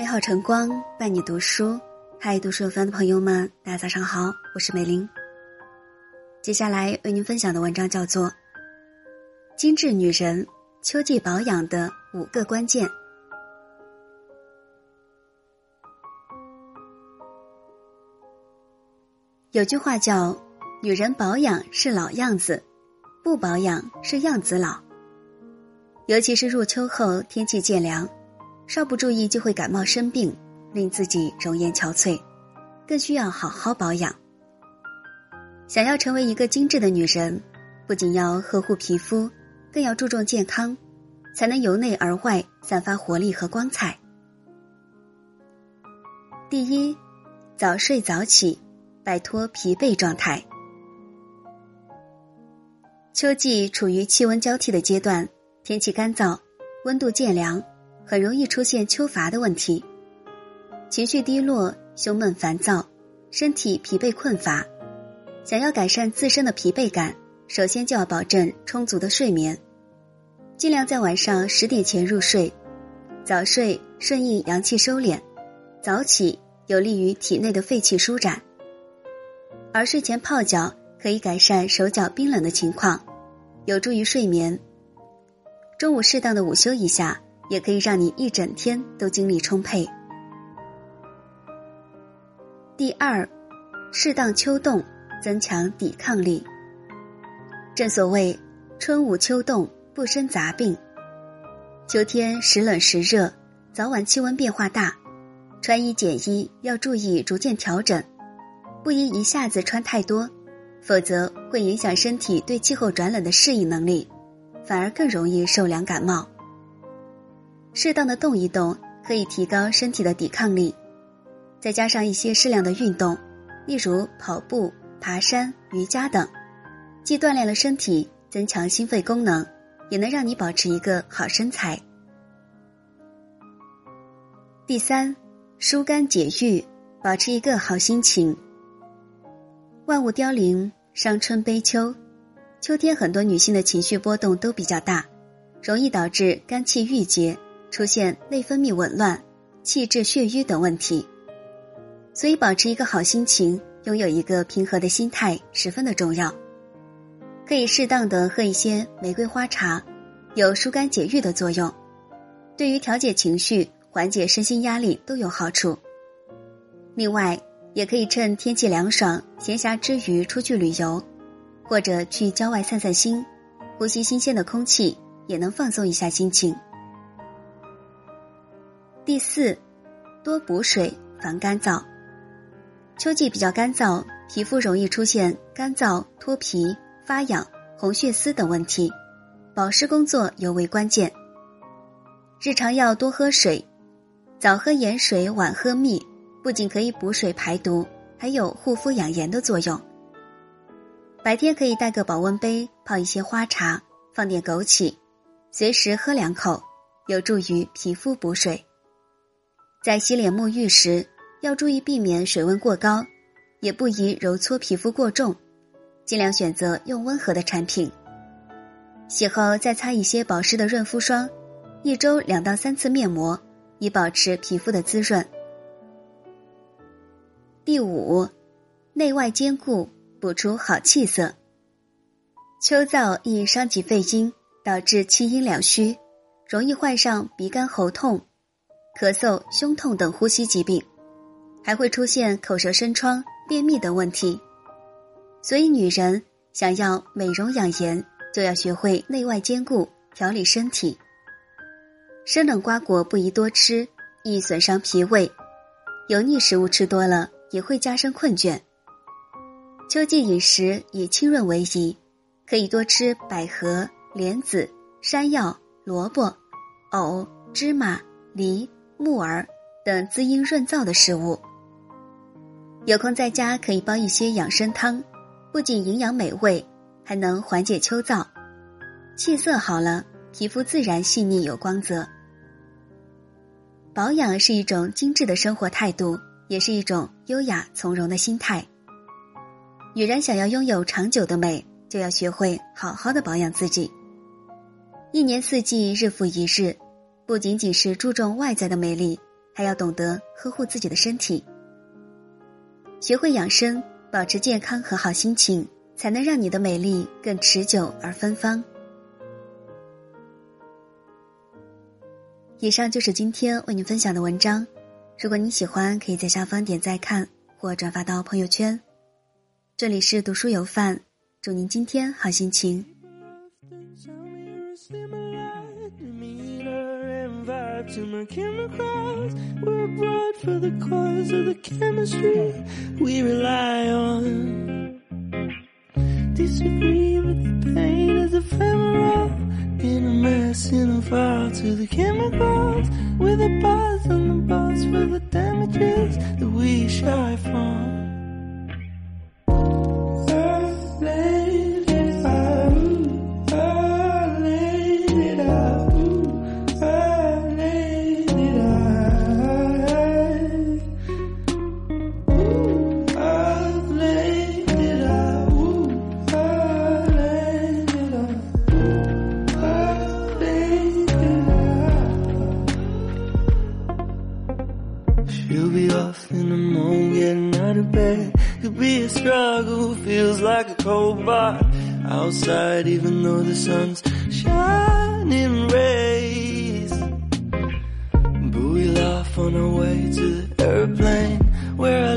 美好晨光伴你读书，嗨，读书有范的朋友们，大家早上好，我是美玲。接下来为您分享的文章叫做《精致女人秋季保养的五个关键》。有句话叫“女人保养是老样子，不保养是样子老”。尤其是入秋后，天气渐凉。稍不注意就会感冒生病，令自己容颜憔悴，更需要好好保养。想要成为一个精致的女人，不仅要呵护皮肤，更要注重健康，才能由内而外散发活力和光彩。第一，早睡早起，摆脱疲惫状态。秋季处于气温交替的阶段，天气干燥，温度渐凉。很容易出现秋乏的问题，情绪低落、胸闷烦躁、身体疲惫困乏。想要改善自身的疲惫感，首先就要保证充足的睡眠，尽量在晚上十点前入睡。早睡顺应阳气收敛，早起有利于体内的废气舒展。而睡前泡脚可以改善手脚冰冷的情况，有助于睡眠。中午适当的午休一下。也可以让你一整天都精力充沛。第二，适当秋冻，增强抵抗力。正所谓春捂秋冻，不生杂病。秋天时冷时热，早晚气温变化大，穿衣减衣要注意逐渐调整，不宜一下子穿太多，否则会影响身体对气候转冷的适应能力，反而更容易受凉感冒。适当的动一动，可以提高身体的抵抗力，再加上一些适量的运动，例如跑步、爬山、瑜伽等，既锻炼了身体，增强心肺功能，也能让你保持一个好身材。第三，疏肝解郁，保持一个好心情。万物凋零，伤春悲秋，秋天很多女性的情绪波动都比较大，容易导致肝气郁结。出现内分泌紊乱、气滞血瘀等问题，所以保持一个好心情，拥有一个平和的心态十分的重要。可以适当的喝一些玫瑰花茶，有疏肝解郁的作用，对于调节情绪、缓解身心压力都有好处。另外，也可以趁天气凉爽、闲暇之余出去旅游，或者去郊外散散心，呼吸新鲜的空气，也能放松一下心情。第四，多补水防干燥。秋季比较干燥，皮肤容易出现干燥、脱皮、发痒、红血丝等问题，保湿工作尤为关键。日常要多喝水，早喝盐水，晚喝蜜，不仅可以补水排毒，还有护肤养颜的作用。白天可以带个保温杯，泡一些花茶，放点枸杞，随时喝两口，有助于皮肤补水。在洗脸沐浴时，要注意避免水温过高，也不宜揉搓皮肤过重，尽量选择用温和的产品。洗后再擦一些保湿的润肤霜，一周两到三次面膜，以保持皮肤的滋润。第五，内外兼顾，补出好气色。秋燥易伤及肺阴，导致气阴两虚，容易患上鼻干喉痛。咳嗽、胸痛等呼吸疾病，还会出现口舌生疮、便秘等问题。所以，女人想要美容养颜，就要学会内外兼顾，调理身体。生冷瓜果不宜多吃，易损伤脾胃；油腻食物吃多了，也会加深困倦。秋季饮食以清润为宜，可以多吃百合、莲子、山药、萝卜、藕、芝麻、梨。木耳等滋阴润燥的食物，有空在家可以煲一些养生汤，不仅营养美味，还能缓解秋燥。气色好了，皮肤自然细腻有光泽。保养是一种精致的生活态度，也是一种优雅从容的心态。女人想要拥有长久的美，就要学会好好的保养自己。一年四季，日复一日。不仅仅是注重外在的美丽，还要懂得呵护自己的身体。学会养生，保持健康和好心情，才能让你的美丽更持久而芬芳。以上就是今天为您分享的文章。如果你喜欢，可以在下方点赞看或转发到朋友圈。这里是读书有范，祝您今天好心情。To my chemicals. We're abroad for the cause of the chemistry we rely on. Disagree with the pain as ephemeral. In a mess, in a file to the chemicals. With a buzz on the bus for the damages that we shy from. Struggle feels like a cold bar outside, even though the sun's shining rays. But we laugh on our way to the airplane where I